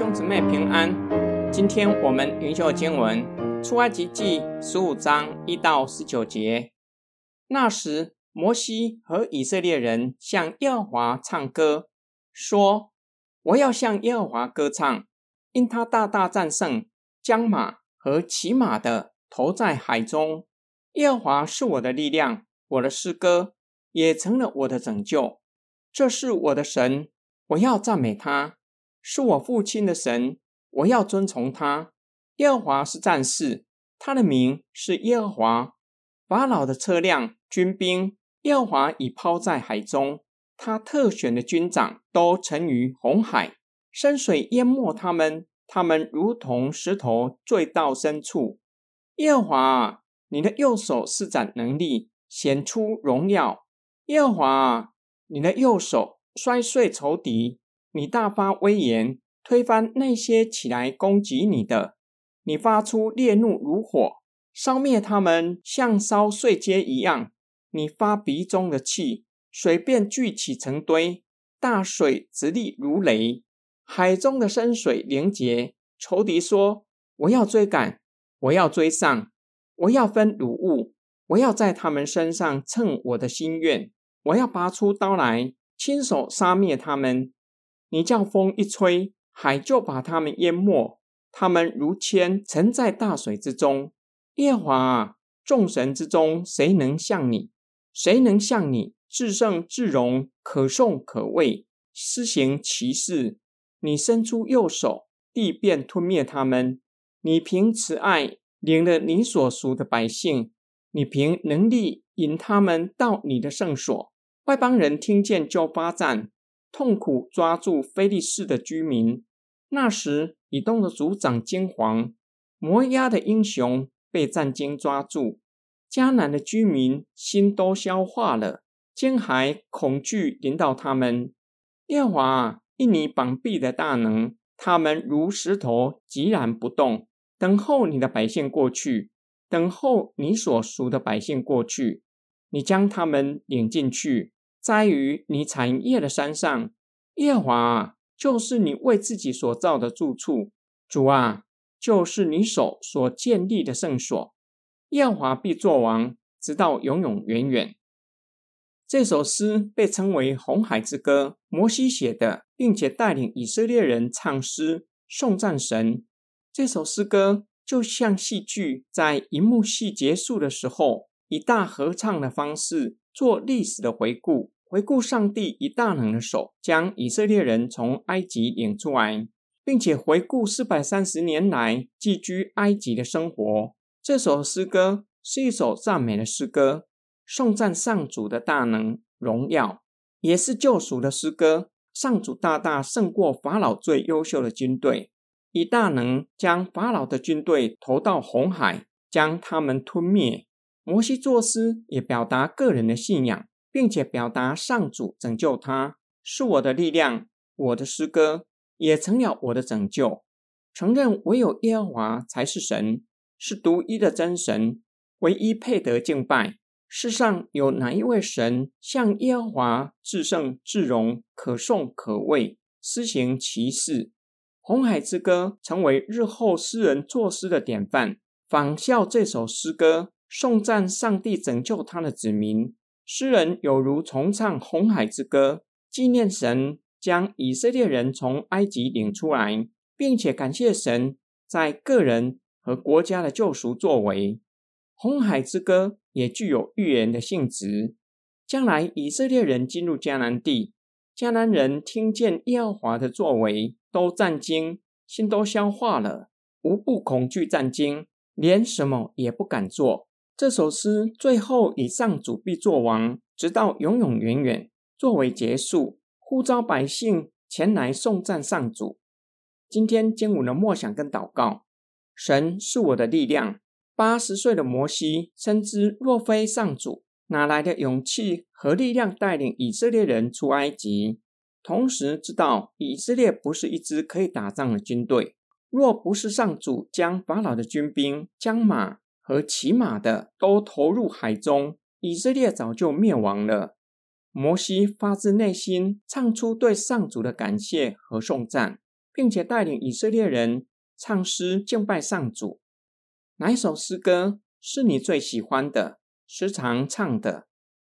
兄姊妹平安。今天我们灵修经文出埃及记十五章一到十九节。那时，摩西和以色列人向耶和华唱歌，说：“我要向耶和华歌唱，因他大大战胜，将马和骑马的投在海中。耶和华是我的力量，我的诗歌也成了我的拯救。这是我的神，我要赞美他。”是我父亲的神，我要遵从他。耶和华是战士，他的名是耶和华。法老的车辆、军兵，耶和华已抛在海中。他特选的军长都沉于红海，深水淹没他们，他们如同石头坠到深处。耶和华，你的右手施展能力，显出荣耀。耶和华，你的右手摔碎仇敌。你大发威严，推翻那些起来攻击你的；你发出烈怒如火，烧灭他们，像烧碎秸一样。你发鼻中的气，水便聚起成堆，大水直立如雷，海中的深水凝结。仇敌说：“我要追赶，我要追上，我要分掳物，我要在他们身上称我的心愿，我要拔出刀来，亲手杀灭他们。”你叫风一吹，海就把他们淹没。他们如铅沉在大水之中。耶华众神之中，谁能像你？谁能像你至圣至荣，可颂可畏，施行奇事？你伸出右手，地便吞灭他们。你凭慈爱领了你所属的百姓，你凭能力引他们到你的圣所。外邦人听见就发战。痛苦抓住菲利士的居民。那时，以东的族长金黄，摩押的英雄被战惊抓住。迦南的居民心都消化了，惊骇恐惧引导他们。耶和华因你绑臂的大能，他们如石头寂然不动，等候你的百姓过去，等候你所属的百姓过去。你将他们领进去。栽于你产业的山上，耶和华就是你为自己所造的住处。主啊，就是你手所建立的圣所。耶华必作王，直到永永远远。这首诗被称为《红海之歌》，摩西写的，并且带领以色列人唱诗颂赞神。这首诗歌就像戏剧，在银幕戏结束的时候，以大合唱的方式。做历史的回顾，回顾上帝以大能的手将以色列人从埃及领出来，并且回顾四百三十年来寄居埃及的生活。这首诗歌是一首赞美的诗歌，颂赞上主的大能荣耀，也是救赎的诗歌。上主大大胜过法老最优秀的军队，以大能将法老的军队投到红海，将他们吞灭。摩西作诗也表达个人的信仰，并且表达上主拯救他是我的力量，我的诗歌也成了我的拯救。承认唯有耶和华才是神，是独一的真神，唯一配得敬拜。世上有哪一位神像耶和华至圣至荣，可颂可畏，施行其事？红海之歌成为日后诗人作诗的典范，仿效这首诗歌。颂赞上帝拯救他的子民，诗人有如重唱红海之歌，纪念神将以色列人从埃及领出来，并且感谢神在个人和国家的救赎作为。红海之歌也具有预言的性质，将来以色列人进入迦南地，迦南人听见耶和华的作为，都战惊，心都消化了，无不恐惧战惊，连什么也不敢做。这首诗最后以上主必作王，直到永永远远作为结束，呼召百姓前来颂赞上主。今天经文的默想跟祷告，神是我的力量。八十岁的摩西深知，若非上主，哪来的勇气和力量带领以色列人出埃及？同时知道以色列不是一支可以打仗的军队，若不是上主将法老的军兵将马。和骑马的都投入海中，以色列早就灭亡了。摩西发自内心唱出对上主的感谢和颂赞，并且带领以色列人唱诗敬拜上主。哪一首诗歌是你最喜欢的，时常唱的？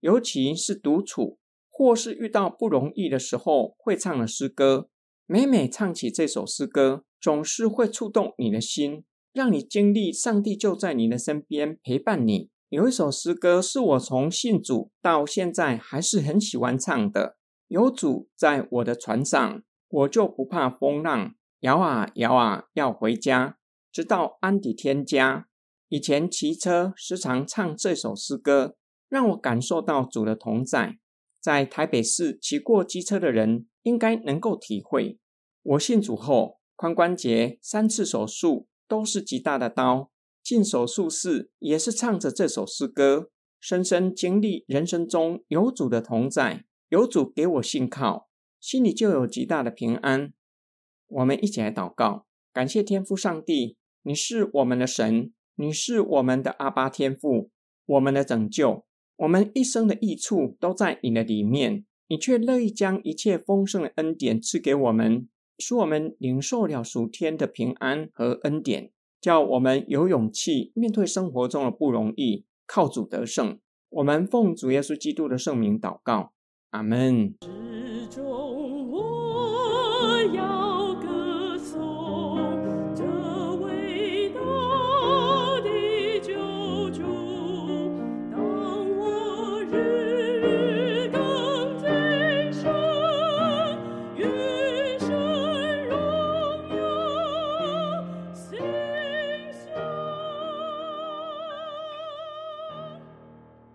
尤其是独处或是遇到不容易的时候会唱的诗歌。每每唱起这首诗歌，总是会触动你的心，让你经历上帝就在你的身边陪伴你。有一首诗歌是我从信主到现在还是很喜欢唱的。有主在我的船上，我就不怕风浪。摇啊摇啊，要回家，直到安底天家。以前骑车时常唱这首诗歌，让我感受到主的同在。在台北市骑过机车的人应该能够体会。我信主后，髋关节三次手术都是极大的刀。进手术室也是唱着这首诗歌，深深经历人生中有主的同在，有主给我信靠，心里就有极大的平安。我们一起来祷告，感谢天父上帝，你是我们的神，你是我们的阿巴天父，我们的拯救，我们一生的益处都在你的里面，你却乐意将一切丰盛的恩典赐给我们，使我们领受了属天的平安和恩典。叫我们有勇气面对生活中的不容易，靠主得胜。我们奉主耶稣基督的圣名祷告，阿门。